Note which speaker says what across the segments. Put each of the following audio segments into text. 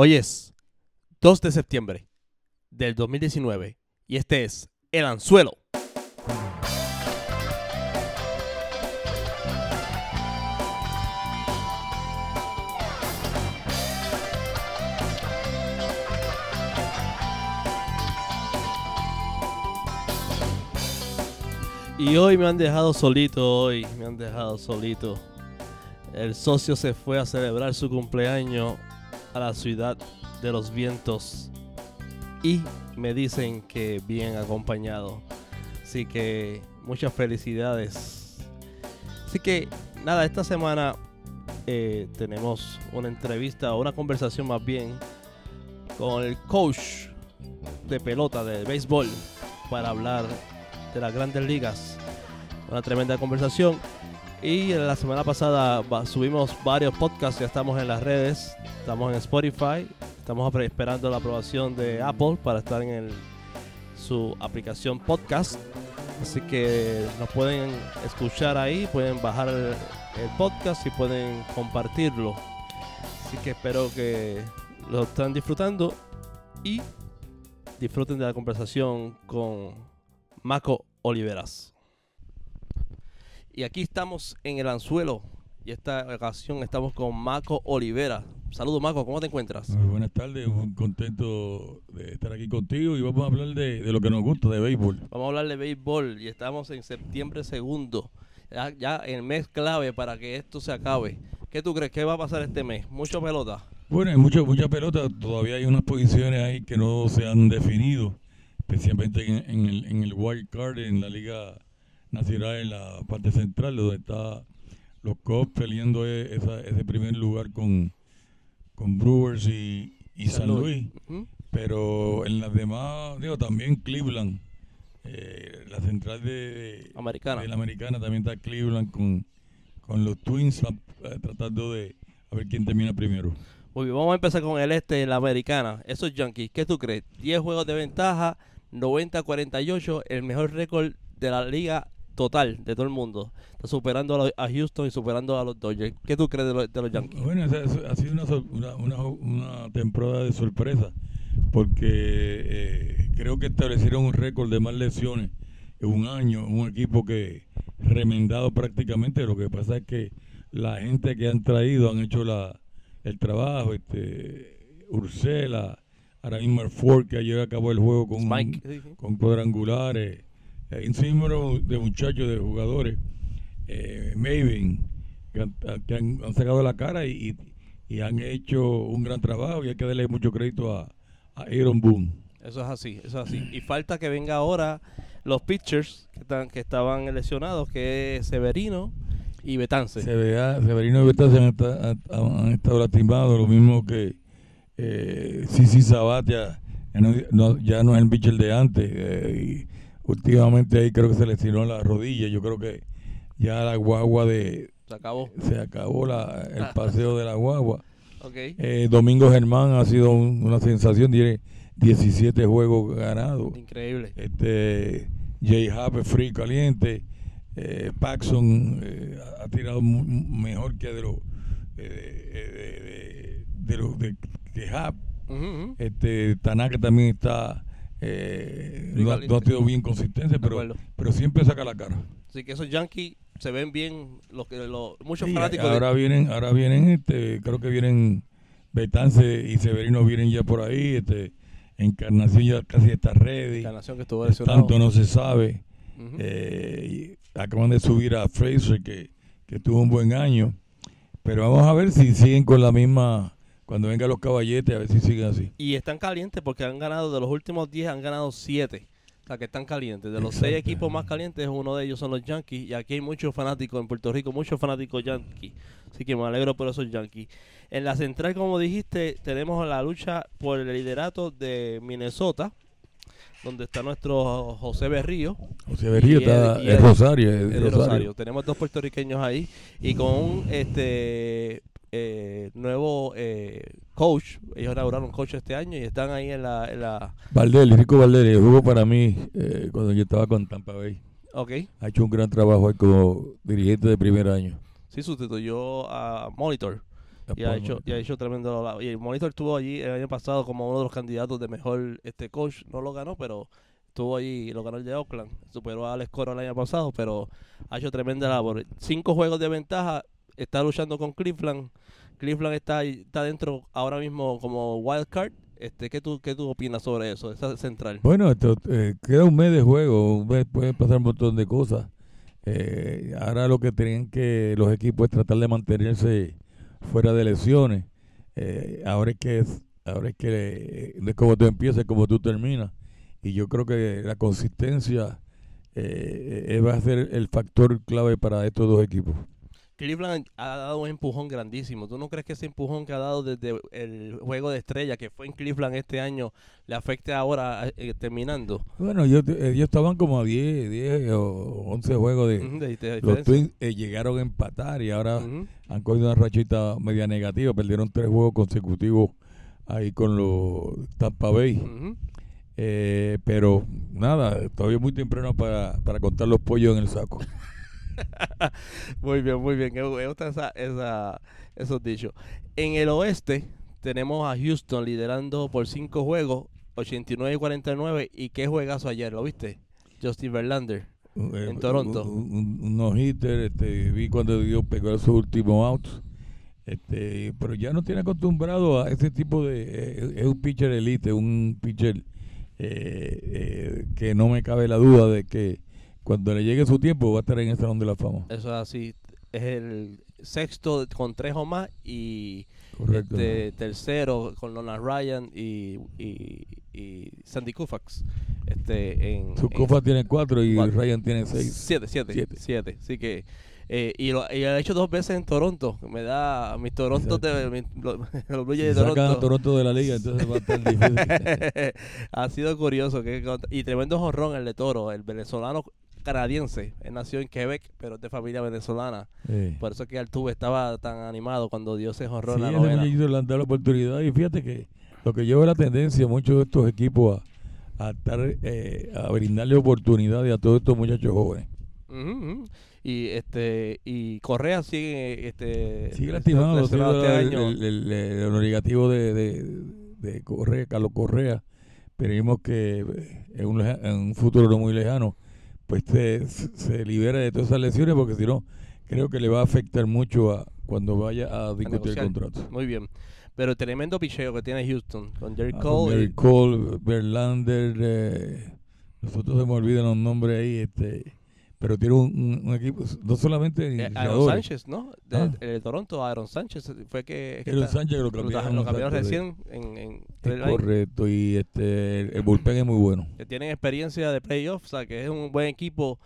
Speaker 1: Hoy es 2 de septiembre del 2019 y este es El Anzuelo. Y hoy me han dejado solito, hoy me han dejado solito. El socio se fue a celebrar su cumpleaños a la ciudad de los vientos y me dicen que bien acompañado. Así que muchas felicidades. Así que nada, esta semana eh, tenemos una entrevista una conversación más bien con el coach de pelota de béisbol para hablar de las grandes ligas. Una tremenda conversación. Y la semana pasada subimos varios podcasts, ya estamos en las redes, estamos en Spotify, estamos esperando la aprobación de Apple para estar en su aplicación podcast. Así que nos pueden escuchar ahí, pueden bajar el, podcast y pueden compartirlo. Así que espero que lo estén disfrutando y disfruten de la conversación con Maco Oliveras. Y aquí estamos en el anzuelo. Y esta ocasión estamos con Maco Olivera. Saludos, Maco, ¿cómo te encuentras?
Speaker 2: Muy buenas tardes, muy contento de estar aquí contigo y vamos a hablar de, lo que nos gusta, de béisbol.
Speaker 1: Vamos a hablar de béisbol y estamos en septiembre segundo, ya, ya el mes clave para que esto se acabe. ¿Qué tú crees que va a pasar este mes? ¿Mucho pelota?
Speaker 2: Bueno, hay mucha, mucha pelota, todavía hay unas posiciones ahí que no se han definido, especialmente en, el, en el wild card, en la liga nacional en la parte central, donde está los Cubs peleando e, ese primer lugar con, con Brewers y, San, Luis. Pero en las demás, digo, también Cleveland, eh, la central de,
Speaker 1: americana.
Speaker 2: de la americana también está Cleveland con, con los Twins tratando de a ver quién termina primero.
Speaker 1: Muy bien, vamos a empezar con el este, la americana. Esos Yankees, ¿qué tú crees? 10 juegos de ventaja, 90-48, el mejor récord de la liga total de todo el mundo. Está superando a, Houston y superando a los Dodgers. ¿Qué tú crees de, los Yankees?
Speaker 2: Bueno, ha sido una, una, una, temporada de sorpresa porque eh, creo que establecieron un récord de más lesiones en un año, un equipo que remendado prácticamente. Lo que pasa es que la gente que han traído han hecho la, el trabajo. este Ursela, ahora mismo Ford que ayer acabó el juego con, con cuadrangulares un símbolo de muchachos, de jugadores, eh, Maven, que, han, sacado la cara y, han hecho un gran trabajo y hay que darle mucho crédito a, Aaron Boone.
Speaker 1: Eso es así, eso es así. Y falta que venga ahora los pitchers que, están, que estaban lesionados, que es Severino y Betance.
Speaker 2: Severino y Betance han, estado lastimados, lo mismo que eh, Sisi Sabatia, ya no, es el pitcher de antes. Eh, últimamente ahí creo que se le tiró la rodilla. Yo creo que ya la guagua de.
Speaker 1: Se acabó.
Speaker 2: Se acabó la, el paseo de la guagua. Okay. Eh, Domingo Germán ha sido una sensación. Tiene 17 juegos ganados.
Speaker 1: Increíble.
Speaker 2: Este, Jay Happ free caliente. Eh, Paxson eh, ha tirado mejor que de los de, de, de, de, Este, Tanaka también está eh, no, ha sido bien consistente, pero, pero siempre saca la cara.
Speaker 1: Así que esos Yankees se ven bien, los que los, muchos fanáticos.
Speaker 2: Ahora vienen, ahora vienen, este, creo que vienen Betance y Severino vienen ya por ahí, este, Encarnación ya casi está ready.
Speaker 1: Encarnación que estuvo
Speaker 2: Tanto no se sabe. Eh, acaban de subir a Fraser que, que tuvo un buen año, pero vamos a ver si siguen con la misma cuando vengan los caballetes, a ver si siguen así.
Speaker 1: Y están calientes porque han ganado, de los últimos 10 han ganado 7. O sea, que están calientes. De los 6 equipos más calientes, uno de ellos son los Yankees. Y aquí hay muchos fanáticos en Puerto Rico, muchos fanáticos Yankees. Así que me alegro por esos Yankees. En la central, como dijiste, tenemos la lucha por el liderato de Minnesota donde está nuestro José Berrío.
Speaker 2: José Berrío está en Rosario,
Speaker 1: Rosario. Tenemos dos puertorriqueños ahí y con un este eh, nuevo eh, coach. Ellos inauguraron coach este año y están ahí en la... En la...
Speaker 2: Valdel, Rico jugó para mí eh, cuando yo estaba con Tampa Bay.
Speaker 1: Okay.
Speaker 2: Ha hecho un gran trabajo ahí como dirigente de primer año.
Speaker 1: Sí, sustituyó a Monitor. Y ha hecho, y ha hecho tremendo. Y el Monitor estuvo allí el año pasado como uno de los candidatos de mejor este coach. No lo ganó, pero estuvo allí y lo ganó el de Oakland. Superó a Alex Coro el año pasado, pero ha hecho tremenda labor. Cinco juegos de ventaja. Está luchando con Cleveland. Cleveland está, está dentro ahora mismo como wild card. Este, ¿qué, tú, ¿Qué tú opinas sobre eso, esa central?
Speaker 2: Bueno, esto, eh, queda un mes de juego. Un mes pueden pasar un montón de cosas. Eh, ahora lo que tienen que los equipos es tratar de mantenerse fuera de lesiones. Eh, ahora es que es, ahora es que es como tú empiezas, como tú terminas. Y yo creo que la consistencia eh, va a ser el factor clave para estos dos equipos.
Speaker 1: Cleveland ha dado un empujón grandísimo. ¿Tú no crees que ese empujón que ha dado desde el juego de estrella que fue en Cleveland este año le afecte ahora eh, terminando?
Speaker 2: Bueno, ellos, estaban como a 10, 10 o 11 juegos de... los Twins eh, llegaron a empatar y ahora han cogido una rachita media negativa. Perdieron tres juegos consecutivos ahí con los Tampa Bay. Eh, pero nada, todavía muy temprano para, para contar los pollos en el saco.
Speaker 1: muy bien, muy bien. Me gusta esa, esos dichos. En el oeste tenemos a Houston liderando por cinco juegos, 89 y 49. ¿Y qué juegazo ayer? ¿Lo viste? Justin Verlander en eh, Toronto.
Speaker 2: Un, no-hitter, este, vi cuando dio pegó su último out. Este, pero ya no tiene acostumbrado a ese tipo de... Eh, es un pitcher elite, un pitcher eh, que no me cabe la duda de que cuando le llegue su tiempo va a estar en el Salón de la Fama.
Speaker 1: Eso es así. Es el sexto con tres o más y este, tercero con Lona Ryan y, y, Sandy Koufax. Este, en,
Speaker 2: Su Koufax tiene cuatro y Ryan tiene seis.
Speaker 1: Siete, siete, siete. siete. Así que eh, y, lo, y ha hecho dos veces en Toronto. Me da mis Toronto de, mi, los de
Speaker 2: Toronto. A Toronto de la liga, entonces va a estar difícil.
Speaker 1: ha sido curioso. Que, y tremendo jorrón el de Toro, el venezolano canadiense. Él nació en Quebec, pero es de familia venezolana. Por eso que Altuve estaba tan animado cuando Dios se jorró
Speaker 2: sí,
Speaker 1: la novena.
Speaker 2: le han dado la oportunidad. Y fíjate que lo que lleva la tendencia muchos de estos equipos a, a, estar, eh, a brindarle oportunidades a todos estos muchachos jóvenes.
Speaker 1: Y este y Correa sigue este
Speaker 2: sigue lastimado, este año. El, el, el, negativo de, de, de Correa, Carlos Correa. Esperemos que eh, en un, en un futuro no muy lejano pues se, se libera de todas esas lesiones porque si no creo que le va a afectar mucho a cuando vaya a discutir el contrato.
Speaker 1: Muy bien. Pero tremendo picheo que tiene Houston con Jerry ah, Cole.
Speaker 2: Jerry Cole, Verlander, eh, nosotros se me olvidan los nombres ahí, este pero tiene un, equipo, no solamente
Speaker 1: eh, Aaron Sánchez, ¿no? De, ah. de, Toronto, Aaron Sánchez fue que...
Speaker 2: Aaron Sánchez lo cambiaron,
Speaker 1: lo cambiaron recién en, en
Speaker 2: Correcto, y este el bullpen es muy bueno.
Speaker 1: Que tienen experiencia de playoffs, o sea, que es un buen equipo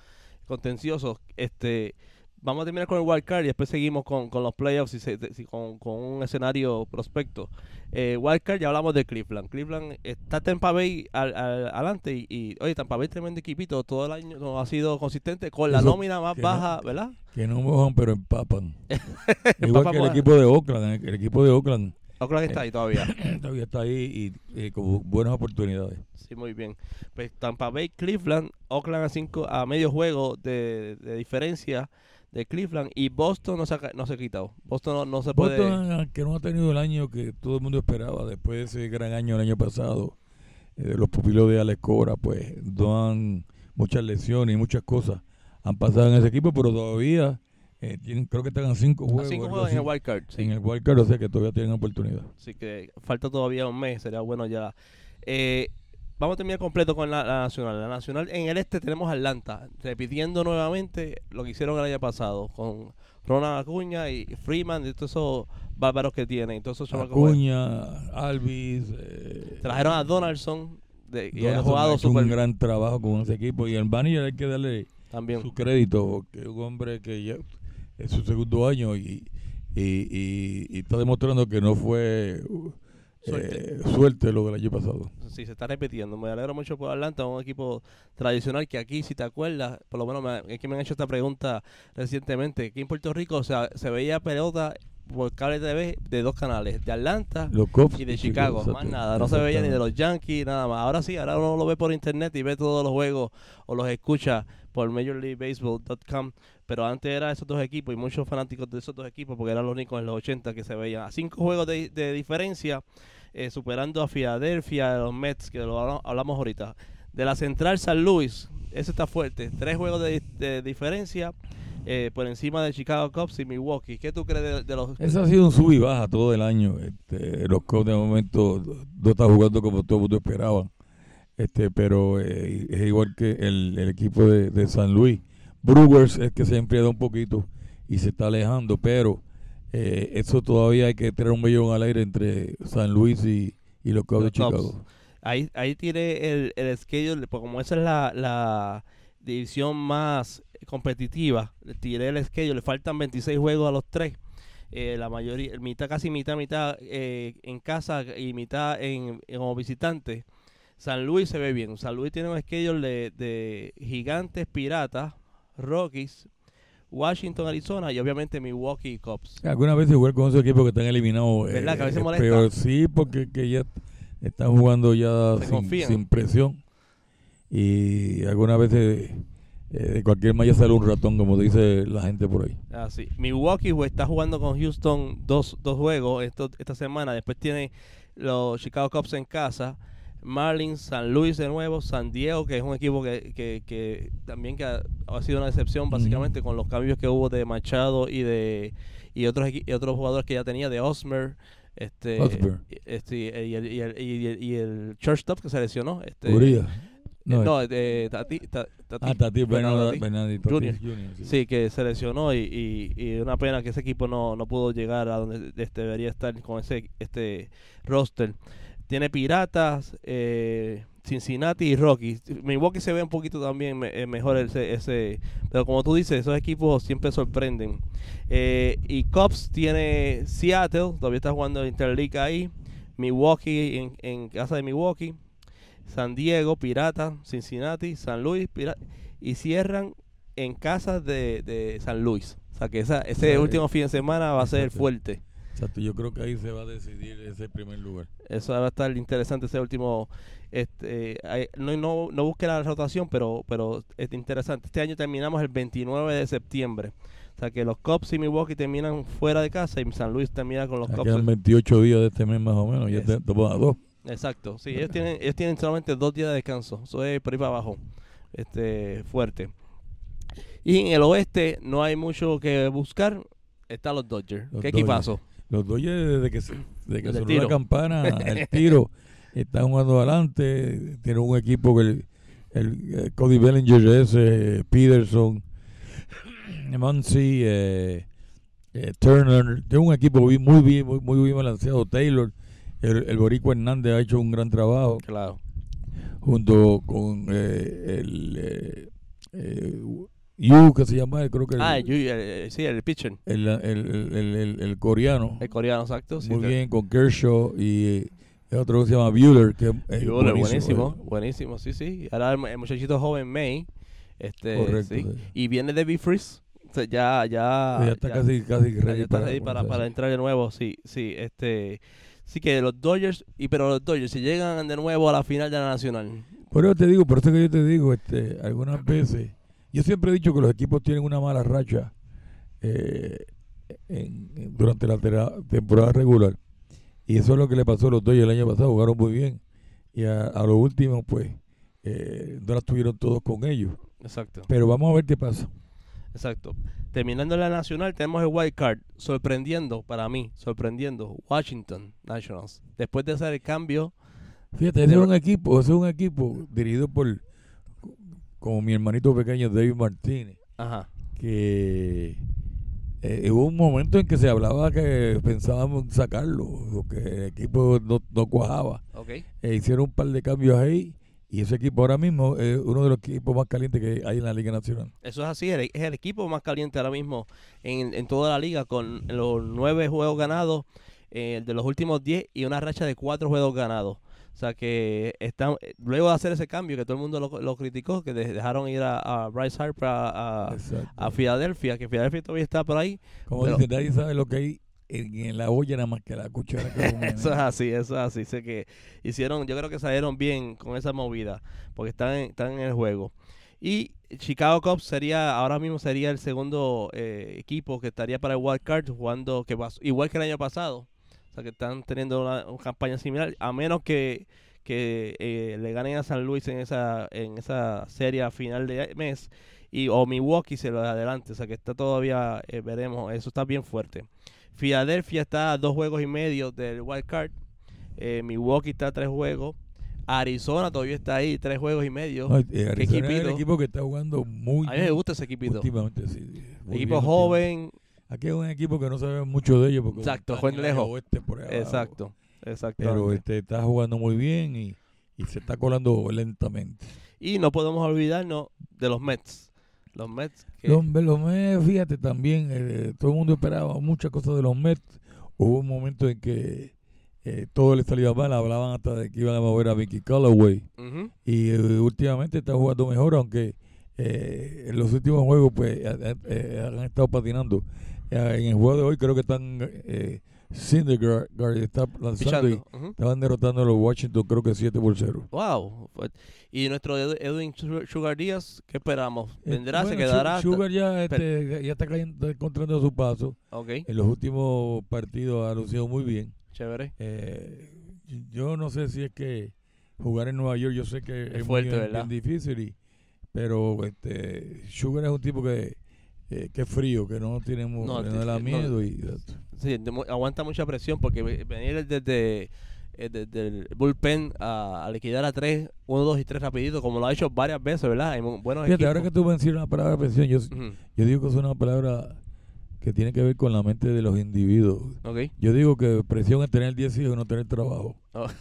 Speaker 1: contencioso. Este vamos a terminar con el wild card y después seguimos con, con los playoffs y, con, con, un escenario prospecto. Eh, wild card ya hablamos de Cleveland. Cleveland está Tampa Bay al, adelante y, y, oye, Tampa Bay tremendo equipito, todo el año ha sido consistente con la nómina más baja, ¿verdad?
Speaker 2: Que no mojan pero empapan. Igual que el equipo de Oakland, el equipo de Oakland.
Speaker 1: Oakland está ahí todavía.
Speaker 2: todavía está ahí y, con buenas oportunidades.
Speaker 1: Sí, muy bien. Pues Tampa Bay, Cleveland, Oakland a cinco a medio juego de, de diferencia de Cleveland y Boston no se ha, no se ha quitado. Boston no, se puede.
Speaker 2: Boston, que no ha tenido el año que todo el mundo esperaba después de ese gran año el año pasado, eh, los pupilos de Alex Cora, pues dan muchas lesiones y muchas cosas han pasado en ese equipo, pero todavía eh, tienen, creo que están cinco juegos.
Speaker 1: cinco juegos en el wild card.
Speaker 2: En el wild card, o sea que todavía tienen oportunidad.
Speaker 1: Así que falta todavía un mes, sería bueno ya. Eh, Vamos a terminar completo con la, nacional. La nacional en el este tenemos Atlanta, repitiendo nuevamente lo que hicieron el año pasado con Ronald Acuña y Freeman y todos esos bárbaros que tienen. Entonces,
Speaker 2: Acuña, Alvis. Eh,
Speaker 1: Trajeron a Donaldson de,
Speaker 2: y ha jugado un gran trabajo con ese equipo. Y el manager hay que darle También. su crédito, porque es un hombre que ya es su segundo año y, y, y está demostrando que no fue Suerte. Eh, suerte lo del año pasado.
Speaker 1: Sí, se está repitiendo. Me alegro mucho por Atlanta, un equipo tradicional que aquí, si te acuerdas, por lo menos me, es que me han hecho esta pregunta recientemente, aquí en Puerto Rico o sea, se veía pelota por cable TV de dos canales, de Atlanta
Speaker 2: Los
Speaker 1: y de Chicago, más
Speaker 2: exacto,
Speaker 1: nada, no se veía ni de los Yankees, nada más. Ahora sí, ahora uno lo ve por internet y ve todos los juegos o los escucha por MajorLeagueBaseball.com, pero antes era esos dos equipos y muchos fanáticos de esos dos equipos porque eran los únicos en los 80 que se veían. A cinco juegos de, diferencia, eh, superando a Filadelfia, a los Mets, que lo habla- hablamos ahorita. De la Central San Luis, ese está fuerte. Tres juegos de, diferencia eh, por encima de Chicago Cubs y Milwaukee. ¿Qué tú crees de, de los...
Speaker 2: Eso ha sido un sub y baja todo el año. Este, los Cubs de momento no están jugando como todo el mundo esperaba. Este, pero eh, es igual que el, el equipo de, de San Luis. Brewers es que se ha enfriado un poquito y se está alejando, pero eh, eso todavía hay que tener un millón al aire entre San Luis y, y los Cubs de. Chicago.
Speaker 1: Ahí, ahí tiene el, el schedule, pues como esa es la, la división más competitiva, tiré el schedule, le faltan 26 juegos a los tres. Eh, la mayoría, mitad, casi mitad, mitad eh, en casa y mitad en, en- como visitante. San Luis se ve bien. San Luis tiene un schedule de, de gigantes, piratas, Rockies, Washington, Arizona y obviamente Milwaukee Cubs.
Speaker 2: Algunas veces jugar con esos equipos que están eliminados eh,
Speaker 1: ¿Verdad? Que a veces
Speaker 2: es
Speaker 1: molesta.
Speaker 2: peor. Sí, porque que ya están jugando ya sin, presión. Y algunas veces eh, de cualquier malla sale un ratón, como dice la gente por ahí.
Speaker 1: Así. Milwaukee pues, está jugando con Houston dos, dos juegos esto, esta semana. Después tiene los Chicago Cubs en casa. Marlins, San Luis de nuevo, San Diego, que es un equipo que, que, que también que ha, ha sido una decepción básicamente con los cambios que hubo de Machado y de y otros y otros jugadores que ya tenía de Osmer, este, este y el, y el, y el, y el shortstop que se lesionó, este, no,
Speaker 2: No,
Speaker 1: de Tati, Ta- Tati-
Speaker 2: ah, Tati
Speaker 1: Bernardo
Speaker 2: Bernardo
Speaker 1: Tati.
Speaker 2: Bernardo
Speaker 1: Junior.
Speaker 2: Junior, sí.
Speaker 1: Sí, que se lesionó y, y, y una pena que ese equipo no, no pudo llegar a donde este, debería estar con ese este roster. Tiene Piratas, eh, Cincinnati y Rockies. Milwaukee se ve un poquito también me- eh, mejor ese, ese, pero como tú dices, esos equipos siempre sorprenden. Eh, y Cubs tiene Seattle, todavía está jugando Interleague ahí. Milwaukee en, en casa de Milwaukee. San Diego, Pirata, Cincinnati, San Luis, Pira- y cierran en casa de, de San Luis. O sea que esa, ese
Speaker 2: Sí.
Speaker 1: último fin de semana va a ser fuerte.
Speaker 2: Exacto, yo creo que ahí se va a decidir ese primer lugar.
Speaker 1: Eso va a estar interesante ese último. Este, no, no, no busque la rotación, pero, pero es interesante. Este año terminamos el 29 de septiembre. O sea que los Cubs y Milwaukee terminan fuera de casa y San Luis termina con los Cubs.
Speaker 2: quedan 28 días de este mes más o menos, ya te- a dos.
Speaker 1: Exacto, sí, ellos tienen, ellos tienen solamente dos días de descanso, eso es por ahí para abajo, este, fuerte. Y en el oeste no hay mucho que buscar, están los Dodgers.
Speaker 2: Los
Speaker 1: ¿Qué
Speaker 2: Dodgers.
Speaker 1: equipazo?
Speaker 2: Los Dodgers desde que, se- desde que sonó la campana, el tiro, están jugando adelante. Tienen un equipo que el, el, eh, Cody Bellinger es eh, Peterson, Muncy, eh, eh, Turner. Tiene un equipo muy bien, muy, muy bien balanceado. Taylor, el, el Boricua Hernández ha hecho un gran trabajo
Speaker 1: Claro.
Speaker 2: junto con eh, el eh, eh, Yu, que se llama, creo que el,
Speaker 1: Ah, el, Yu- el- el- sí, el pitcher,
Speaker 2: el, el, el- el- el- el coreano.
Speaker 1: el coreano, exacto.
Speaker 2: Muy bien, con Kershaw y eh, otro que se llama Bueller, que es
Speaker 1: Bueller,
Speaker 2: buenísimo,
Speaker 1: buenísimo,
Speaker 2: eh.
Speaker 1: buenísimo, sí, sí. Ahora el, el muchachito joven May, este,
Speaker 2: Correcto,
Speaker 1: sí.
Speaker 2: sí.
Speaker 1: y viene de Freeze, o sea, ya, ya,
Speaker 2: ya está
Speaker 1: ya-
Speaker 2: casi, casi
Speaker 1: Ya
Speaker 2: ready
Speaker 1: está
Speaker 2: para,
Speaker 1: para entrar de nuevo, sí, sí, este, sí que los Dodgers, y pero los Dodgers si llegan de nuevo a la final de la Nacional,
Speaker 2: Por eso te digo, por eso que yo te digo, este, algunas veces, yo siempre he dicho que los equipos tienen una mala racha eh, en- en- durante la temporada regular. Y eso es lo que le pasó a los Dodgers el año pasado, jugaron muy bien. Y a, a lo último, pues, eh, no las tuvieron todos con ellos.
Speaker 1: exacto,
Speaker 2: Pero vamos a ver qué pasa.
Speaker 1: exacto. Terminando la Nacional tenemos el wild card, sorprendiendo para mí, sorprendiendo Washington Nationals. Después de hacer el cambio,
Speaker 2: Fíjate, ese es un equipo, ese es un equipo dirigido por como mi hermanito pequeño David Martínez,
Speaker 1: ajá,
Speaker 2: que eh, hubo un momento en que se hablaba que pensábamos en sacarlo, o que el equipo no, no cuajaba. E hicieron un par de cambios ahí y ese equipo ahora mismo es uno de los equipos más calientes que hay en la Liga Nacional.
Speaker 1: eso es así, es el equipo más caliente ahora mismo en, en toda la liga con los nueve juegos ganados eh, de los últimos 10 y una racha de cuatro juegos ganados. O sea que están, luego de hacer ese cambio que todo el mundo lo, lo criticó, que de- dejaron ir a, a Bryce Harper a, a, Filadelfia, que Filadelfia todavía está por ahí.
Speaker 2: Como
Speaker 1: pero-
Speaker 2: dice, nadie sabe lo que hay en, la olla nada más que la cuchara que
Speaker 1: Eso es así, eso es así. Sé que hicieron, yo creo que salieron bien con esa movida, porque están en, están en el juego. Y Chicago Cubs sería, ahora mismo sería el segundo eh, equipo que estaría para el Wild Card jugando que igual que el año pasado. O sea que están teniendo una, una campaña similar, a menos que, que eh, le ganen a San Luis en esa, en esa serie a final de mes y o Milwaukee se lo adelante. O sea que está todavía, eh, veremos, eso está bien fuerte. Filadelfia está a dos juegos y medio del wild card. Eh, Milwaukee está a tres juegos. Arizona todavía está ahí, tres juegos y medio.
Speaker 2: No, Arizona es el equipo que está jugando muy
Speaker 1: a mí me
Speaker 2: bien
Speaker 1: gusta ese equipito.
Speaker 2: últimamente, sí.
Speaker 1: Equipo
Speaker 2: bien
Speaker 1: joven.
Speaker 2: Aquí es un equipo que no sabemos mucho de ellos porque
Speaker 1: Exacto, juegan lejos.
Speaker 2: oeste por.
Speaker 1: Exacto. Exacto.
Speaker 2: Pero este, está jugando muy bien y, y se está colando lentamente.
Speaker 1: Y no podemos olvidarnos de los Mets. Los Mets. que-
Speaker 2: Los, los Mets, fíjate también, eh, todo el mundo esperaba muchas cosas de los Mets. Hubo un momento en que eh, todo le salía mal, hablaban hasta de que iban a mover a Vicky Callaway. Y eh, últimamente está jugando mejor, aunque eh, en los últimos juegos pues han estado patinando. Eh, en el juego de hoy creo que están eh, Syndergaard está lanzando y estaban derrotando a los Washington creo que 7 por 0.
Speaker 1: Wow. Fue- Y nuestro Edwin Sugar- Díaz, ¿qué esperamos?
Speaker 2: Eh,
Speaker 1: ¿Vendrá? ¿Se quedará?
Speaker 2: Su- Sugar ya, este, ya está, cayendo, está encontrando su paso.
Speaker 1: Ok,
Speaker 2: En los últimos partidos ha lucido muy bien.
Speaker 1: chévere.
Speaker 2: Eh, yo no sé si es que jugar en Nueva York, yo sé que es,
Speaker 1: fuerte,
Speaker 2: muy, difícil, y- pero este Sugar es un tipo que, eh, que es frío, que no tiene mu-
Speaker 1: No,
Speaker 2: no da
Speaker 1: no.
Speaker 2: miedo. y,
Speaker 1: Sí, aguanta mucha presión porque ve- venir desde, eh, desde el bullpen a, a liquidar a tres, uno, dos y tres rapidito, como lo ha hecho varias veces, ¿verdad? Hay buenos
Speaker 2: Fíjate, ahora
Speaker 1: equipos.
Speaker 2: que tú mencionas la palabra presión, yo,
Speaker 1: Ujú,
Speaker 2: yo digo que es una palabra que tiene que ver con la mente de los individuos. Yo digo que presión es tener 10 hijos y no tener trabajo.
Speaker 1: Oh.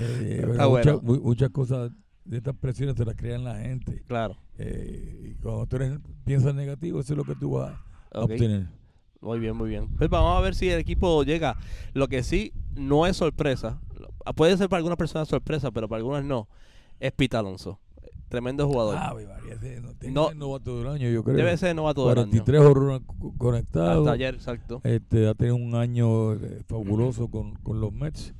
Speaker 2: Eh, eh, mu- muchas cosas de estas presiones se las crean la gente.
Speaker 1: Claro.
Speaker 2: Eh, y cuando tú eres, piensas negativo, eso es lo que tú vas a obtener.
Speaker 1: Muy bien, muy bien. Pues vamos a ver si el equipo llega. Lo que sí no es sorpresa. Puede ser para algunas personas sorpresa, pero para algunas no. Es Pita Alonso. Tremendo jugador.
Speaker 2: Ah, ese no,
Speaker 1: No.
Speaker 2: ser novato del año, yo creo.
Speaker 1: Debe ser novato del año.
Speaker 2: 43 horrores co- conectados.
Speaker 1: Hasta ayer, exacto.
Speaker 2: Este, ha tenido un año eh, fabuloso con, con los Mets.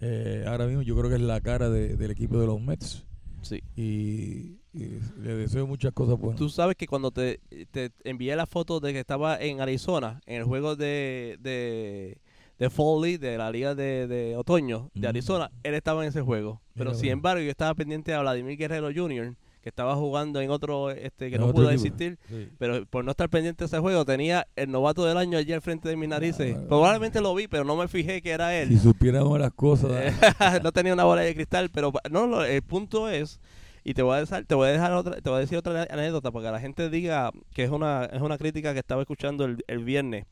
Speaker 2: Eh, ahora mismo yo creo que es la cara de- del equipo de los Mets.
Speaker 1: Sí.
Speaker 2: Y, y le deseo muchas cosas buenas.
Speaker 1: Tú sabes que cuando te, te envié la foto de que estaba en Arizona, en el juego de, de, de Fall League, de la liga de, de otoño de. Arizona, él estaba en ese juego. Pero
Speaker 2: Mira,
Speaker 1: sin
Speaker 2: bueno.
Speaker 1: embargo, yo estaba pendiente a Vladimir Guerrero Jr., que estaba jugando en otro, este, que no pudo
Speaker 2: equipo.
Speaker 1: existir.
Speaker 2: Sí.
Speaker 1: Pero por no estar pendiente de ese juego, tenía el novato del año allí al frente de mis narices. Probablemente lo vi, pero no me fijé que era él.
Speaker 2: Si supiéramos las cosas.
Speaker 1: no tenía una bola de cristal, pero no, el punto es y te voy a dejar, te voy a dejar otra, te voy a decir otra anécdota para que la gente diga que es una es una crítica que estaba escuchando el, el viernes.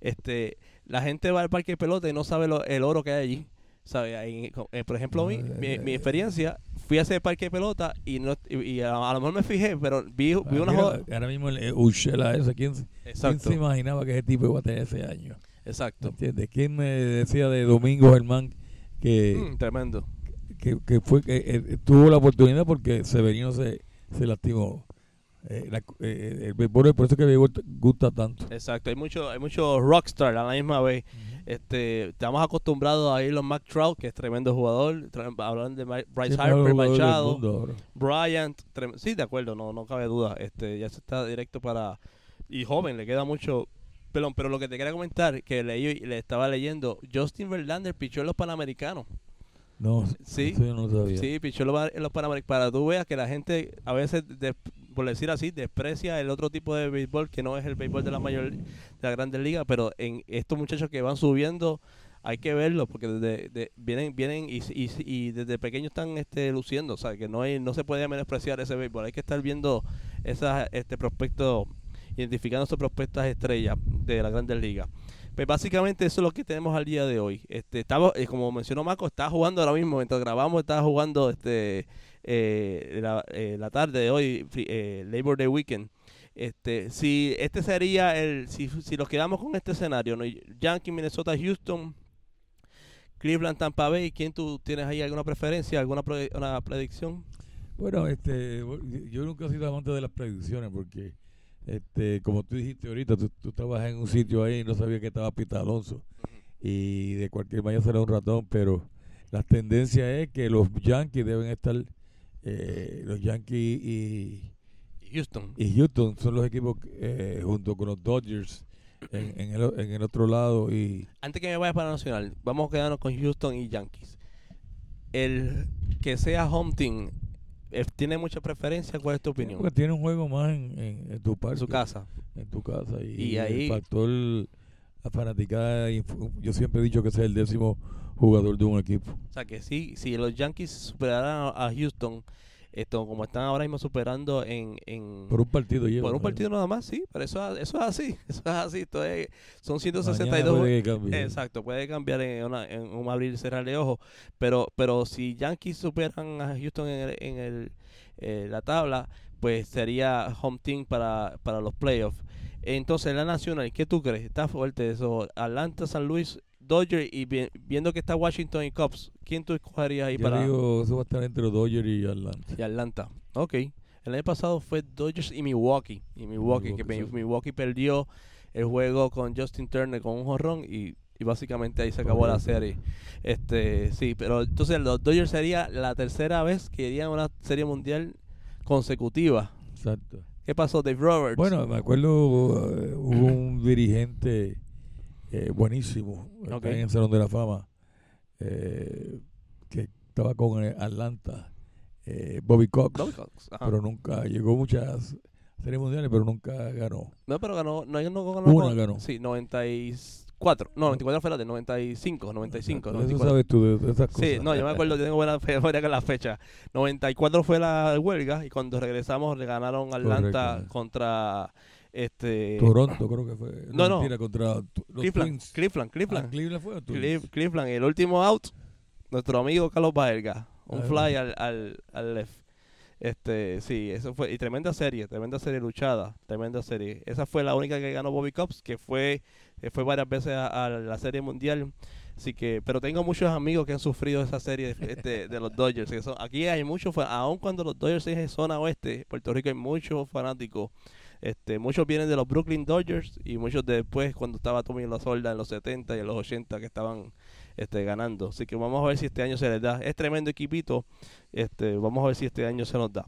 Speaker 1: Este, la gente va al parque de pelota y no sabe lo- el oro que hay allí. ¿Sabe? Ahí, eh, por ejemplo, mi, mi, mi experiencia, fui a ese parque de pelota y no y, y a, a lo mejor me fijé, pero vi, vi una
Speaker 2: Mira,
Speaker 1: joda.
Speaker 2: ahora mismo el eh, Urshela ese, ¿quién, se- quién se imaginaba que ese tipo iba a tener ese año? ¿Me
Speaker 1: exacto.
Speaker 2: entiendes? ¿Quién me decía de Domingo Germán que,
Speaker 1: Mm, tremendo.
Speaker 2: que, que fue que eh, tuvo la oportunidad porque Severino se, se lastimó? Eh, la- eh, el béisbol, por eso que el te gusta tanto.
Speaker 1: Exacto, hay mucho, hay mucho rockstar a la misma vez. Este, estamos acostumbrados a ir los Mac Trout, que es tremendo jugador. Hablan de Ma- Bryce
Speaker 2: el
Speaker 1: Harper, Machado. Bryant. sí, de acuerdo, no, no cabe duda. Este, ya se está directo para. Y joven, le queda mucho. Perdón, pero lo que te quería comentar, que leí, le estaba leyendo, Justin Verlander pichó en los Panamericanos.
Speaker 2: No,
Speaker 1: Sí,
Speaker 2: eso yo no sabía.
Speaker 1: Sí, pichó en los, Panamericanos. Para tú veas que la gente, a veces, de- por decir así, desprecia el otro tipo de béisbol que no es el béisbol de la mayor de la grandes ligas, pero en estos muchachos que van subiendo hay que verlos porque desde de- vienen vienen y, y, y desde pequeños están este luciendo, o sea, que no hay no se puede menospreciar ese béisbol, hay que estar viendo esas este prospectos identificando esos prospectos estrellas de las grandes ligas. Pues básicamente eso es lo que tenemos al día de hoy. Este, estamos, eh, como mencionó Marco, está jugando ahora mismo, mientras grabamos, está jugando este eh, la, eh, la tarde de hoy, eh, Labor Day Weekend. Este, si este sería el, si, si nos quedamos con este escenario, ¿no? Yankee, Minnesota, Houston, Cleveland, Tampa Bay, ¿quién tú tienes ahí alguna preferencia, alguna pre- una predicción?
Speaker 2: Bueno, este, yo nunca he sido amante de las predicciones porque este, como tú dijiste ahorita, tú, tú estabas en un sitio ahí y no sabías que estaba Pita Alonso. Y de cualquier manera será un ratón, pero la tendencia es que los Yankees deben estar, eh, los Yankees y,
Speaker 1: Houston.
Speaker 2: y Houston son los equipos eh, junto con los Dodgers en, en el, en el otro lado y
Speaker 1: Antes que me vaya para Nacional, vamos a quedarnos con Houston y Yankees. El que sea home team, eh, ¿tiene mucha preferencia? ¿Cuál es tu opinión?
Speaker 2: porque tiene un juego más en, en, tu parque,
Speaker 1: su casa.
Speaker 2: en tu casa y,
Speaker 1: Y ahí-
Speaker 2: el factor la fanaticada yo siempre he dicho que ese es el décimo jugador de un equipo
Speaker 1: O sea que sí, si los Yankees superaran a Houston, esto como están ahora mismo superando en, en
Speaker 2: por un partido lleva
Speaker 1: por un partido nada más, sí, pero eso, eso es así, eso es así, esto es, son
Speaker 2: Mañana
Speaker 1: 162
Speaker 2: puede que.
Speaker 1: Exacto, puede cambiar en, una- en un abrir y cerrar de ojos, pero pero si Yankees superan a Houston en, el, en el, eh, la tabla, pues sería home team para, para los playoffs. Entonces, la nacional, ¿qué tú crees? Está fuerte eso. Atlanta, San Luis, Dodgers y vi- viendo que está Washington y Cubs, ¿quién tú escogerías ahí
Speaker 2: Yo
Speaker 1: para
Speaker 2: digo eso va a estar entre Dodgers y Atlanta
Speaker 1: y Atlanta? Ok. El año pasado fue Dodgers y Milwaukee. Y Milwaukee, que
Speaker 2: Milwaukee, sí.
Speaker 1: Milwaukee perdió el juego con Justin Turner con un jorrón y, y básicamente ahí se acabó la serie. Este, sí, pero entonces los Dodgers sería la tercera vez que irían a una serie mundial consecutiva.
Speaker 2: exacto
Speaker 1: ¿Qué pasó, Dave Roberts?
Speaker 2: Bueno, me acuerdo, eh, hubo un dirigente eh, buenísimo en el Salón de la Fama eh, que estaba con eh, Atlanta, eh, Bobby Cox,
Speaker 1: Bobby Cox, ajá.
Speaker 2: pero nunca llegó muchas series mundiales, pero nunca ganó.
Speaker 1: no, pero ganó, no, no ganó.
Speaker 2: Una
Speaker 1: con-
Speaker 2: ganó.
Speaker 1: Sí, 94. No, 94 fue la de 95, 95,
Speaker 2: Eso
Speaker 1: 94.
Speaker 2: sabes tú de, esas cosas.
Speaker 1: Sí, no, yo me acuerdo, yo tengo buena memoria con la fecha. 94 fue la huelga y cuando regresamos le ganaron Atlanta
Speaker 2: Correcto.
Speaker 1: contra este
Speaker 2: Toronto creo que fue.
Speaker 1: No, no.
Speaker 2: mentira, contra tu- los
Speaker 1: Cleveland,
Speaker 2: Twins.
Speaker 1: Cleveland, Cleveland,
Speaker 2: Ah, Cleveland fue
Speaker 1: Cleveland. El último out, nuestro amigo Carlos Baelga, un fly al, al, al left. Este, sí, eso fue, y tremenda serie, tremenda serie luchada, tremenda serie. Esa fue la única que ganó Bobby Cops, que fue, que fue varias veces a, la serie mundial. Así que, pero tengo muchos amigos que han sufrido esa serie de, este, de los Dodgers. que son- aquí hay muchos, aun cuando los Dodgers es en zona oeste, Puerto Rico hay muchos fanáticos. Este, muchos vienen de los Brooklyn Dodgers y muchos de después cuando estaba Tommy La Solda en los 70 y en los 80 que estaban este, ganando. Así que vamos a ver si este año se les da. Es tremendo equipito. Este, vamos a ver si este año se nos da.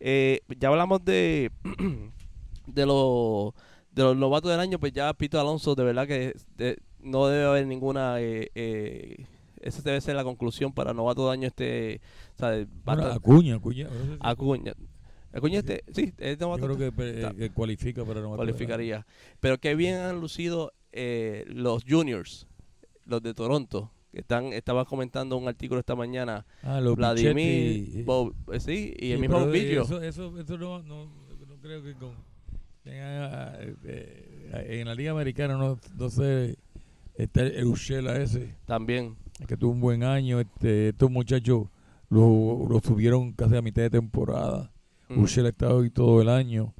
Speaker 1: Eh, ya hablamos de de los de los novatos del año, pues ya Pito Alonso, de verdad que de- no debe haber ninguna. Eh, eh, esa debe ser la conclusión para novato del año. Este, o sea,
Speaker 2: Acuña, Acuña.
Speaker 1: Acuña. Acuña, este, sí, es
Speaker 2: yo
Speaker 1: novato.
Speaker 2: creo que, eh,
Speaker 1: Está-
Speaker 2: que cualifica para no
Speaker 1: cualificaría. Pero qué bien han lucido eh, los juniors, los de Toronto. Que están, estaba comentando un artículo esta mañana.
Speaker 2: Ah, los
Speaker 1: Vladimir, Bob- eh, sí, y el mismo Villo.
Speaker 2: Eso, eso, eso no, no, no creo que con. tenga, eh, eh, en la Liga Americana no, no sé. Está el Ushela ese,
Speaker 1: También.
Speaker 2: que tuvo un buen año. Este, estos muchachos lo, lo subieron casi a mitad de temporada.
Speaker 1: Ujú,
Speaker 2: Ushela ha estado ahí todo el año.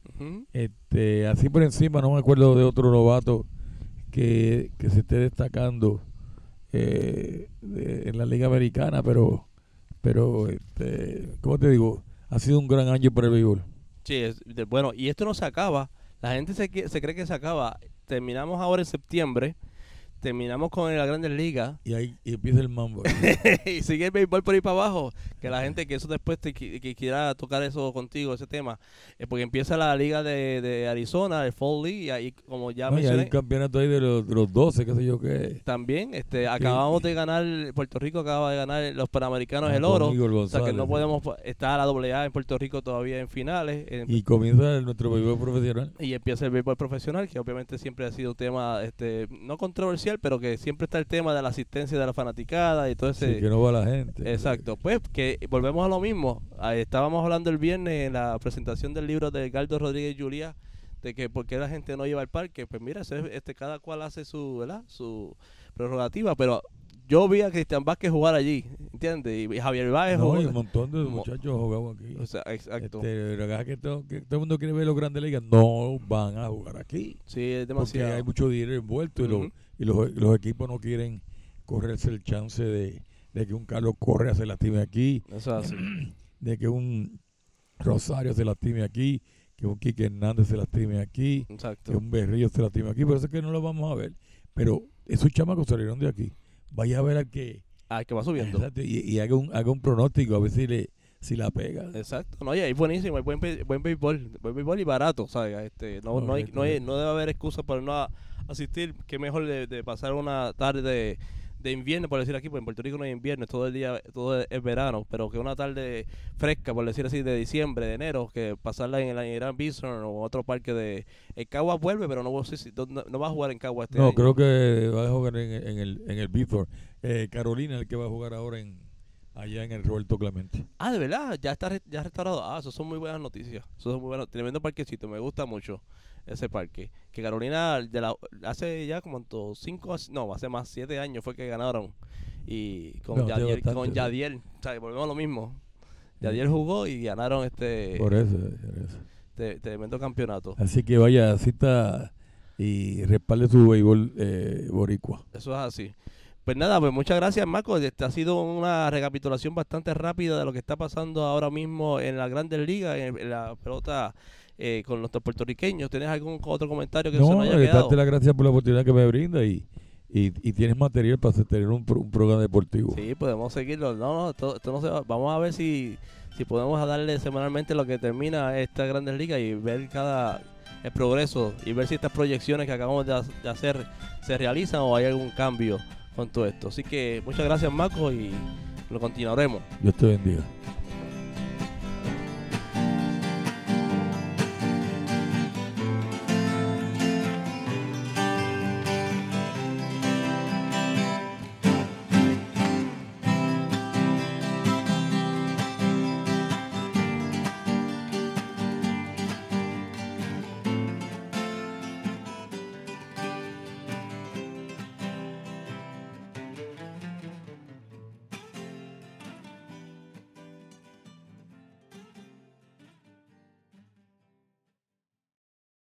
Speaker 2: Este, así por encima, no me acuerdo de otro novato que, que se esté destacando eh, de- en la Liga Americana, pero, pero este, ¿cómo te digo? Ha sido un gran año para el béisbol.
Speaker 1: Sí, es de- bueno, y esto no se acaba. La gente se, se cree que se acaba. Terminamos ahora en septiembre. Terminamos con la Grandes Ligas.
Speaker 2: Y ahí y empieza el mambo.
Speaker 1: y sigue el béisbol por ahí para abajo. Que la gente que eso después te qui- que quiera tocar eso contigo, ese tema. eh, porque empieza la liga de, de Arizona, el Fall League. Y ahí, como ya
Speaker 2: No, y hay
Speaker 1: mencioné,
Speaker 2: un campeonato ahí de los, de los 12, qué sé yo qué.
Speaker 1: también este, acabamos de ganar, Puerto Rico acaba de ganar los Panamericanos
Speaker 2: Ah,
Speaker 1: el oro. O sea que no podemos estar a la AA en Puerto Rico todavía en finales. en-
Speaker 2: Y comienza el- nuestro béisbol profesional.
Speaker 1: y empieza el béisbol profesional, que obviamente siempre ha sido un tema, este, no controversial, pero que siempre está el tema de la asistencia de la fanaticada y todo ese...
Speaker 2: Sí, que no va la gente.
Speaker 1: Exacto, pues que volvemos a lo mismo. Ahí estábamos hablando el viernes en la presentación del libro de Galdo Rodríguez Julia de que por qué la gente no lleva al parque. Pues mira, este cada cual hace su, ¿verdad? su prerrogativa, pero yo vi a Cristian Vázquez jugar allí, ¿entiendes? Y Javier Báez
Speaker 2: No, y un montón de muchachos jugaban aquí.
Speaker 1: o sea, exacto.
Speaker 2: Este, lo que es que todo, que todo el mundo quiere ver los grandes ligas. No van a jugar aquí.
Speaker 1: sí, es
Speaker 2: Porque
Speaker 1: demasiado.
Speaker 2: hay mucho dinero envuelto y, los- y los, los equipos no quieren correrse el chance de, de que un Carlos Correa se lastime aquí,
Speaker 1: Eso es así.
Speaker 2: de que un Rosario se lastime aquí, que un Quique Hernández se lastime aquí, que un Berrillo se lastime aquí, por eso es que no lo vamos a ver. Pero esos chamacos salieron de aquí. Vaya a ver al que
Speaker 1: Ah, que va subiendo.
Speaker 2: Exacto, y, y haga, un, haga un pronóstico a ver si, le, si la pega.
Speaker 1: Exacto, no, y es buenísimo, es buen, buen béisbol, buen béisbol y barato, ¿sabes? Este, no, no, hay, no, hay- no debe haber excusa por no asistir, que mejor de, de pasar una tarde de, invierno, por decir aquí, porque en Puerto Rico no hay invierno, es todo el día, todo es, verano, pero que una tarde fresca, por decir así, de diciembre, de enero, que pasarla en el Irán Bison o otro parque de... El Caguas vuelve, pero no, no, no va a jugar en Caguas este
Speaker 2: No,
Speaker 1: año.
Speaker 2: creo que va a jugar en, en el, en el Bithorn. Eh, Carolina el que va a jugar ahora en allá en el Roberto Clemente.
Speaker 1: Ah, de verdad, ya está ya restaurado. Ah, eso son muy buenas noticias. Eso son muy buenas. Tremendo parquecito, me gusta mucho ese parque. Que Carolina de la, hace ya como cinco, no, hace más siete años fue que ganaron y con
Speaker 2: No,
Speaker 1: con. Yadier, o sea, volvemos a lo mismo. Yadier jugó y ganaron este,
Speaker 2: Por eso, por eso.
Speaker 1: este tremendo campeonato.
Speaker 2: Así que vaya, cita y respalde su béisbol eh, boricua.
Speaker 1: Eso es así. Pues nada, pues muchas gracias Marco. Este ha sido una recapitulación bastante rápida de lo que está pasando ahora mismo en las grandes ligas, en la pelota eh, con nuestros puertorriqueños. ¿Tienes algún otro comentario que se
Speaker 2: No,
Speaker 1: nos haya
Speaker 2: eh,
Speaker 1: quedado?
Speaker 2: darte las gracias por la oportunidad que me brinda y, y, y tienes material para hacer- tener un, pro- un programa deportivo.
Speaker 1: Sí, podemos seguirlo. No, no, esto, esto no se va. Vamos a ver si, si podemos darle semanalmente lo que termina esta Grandes Ligas y ver cada el progreso y ver si estas proyecciones que acabamos de, de hacer se realizan o hay algún cambio con todo esto. Así que muchas gracias Marco y lo continuaremos.
Speaker 2: Dios te bendiga.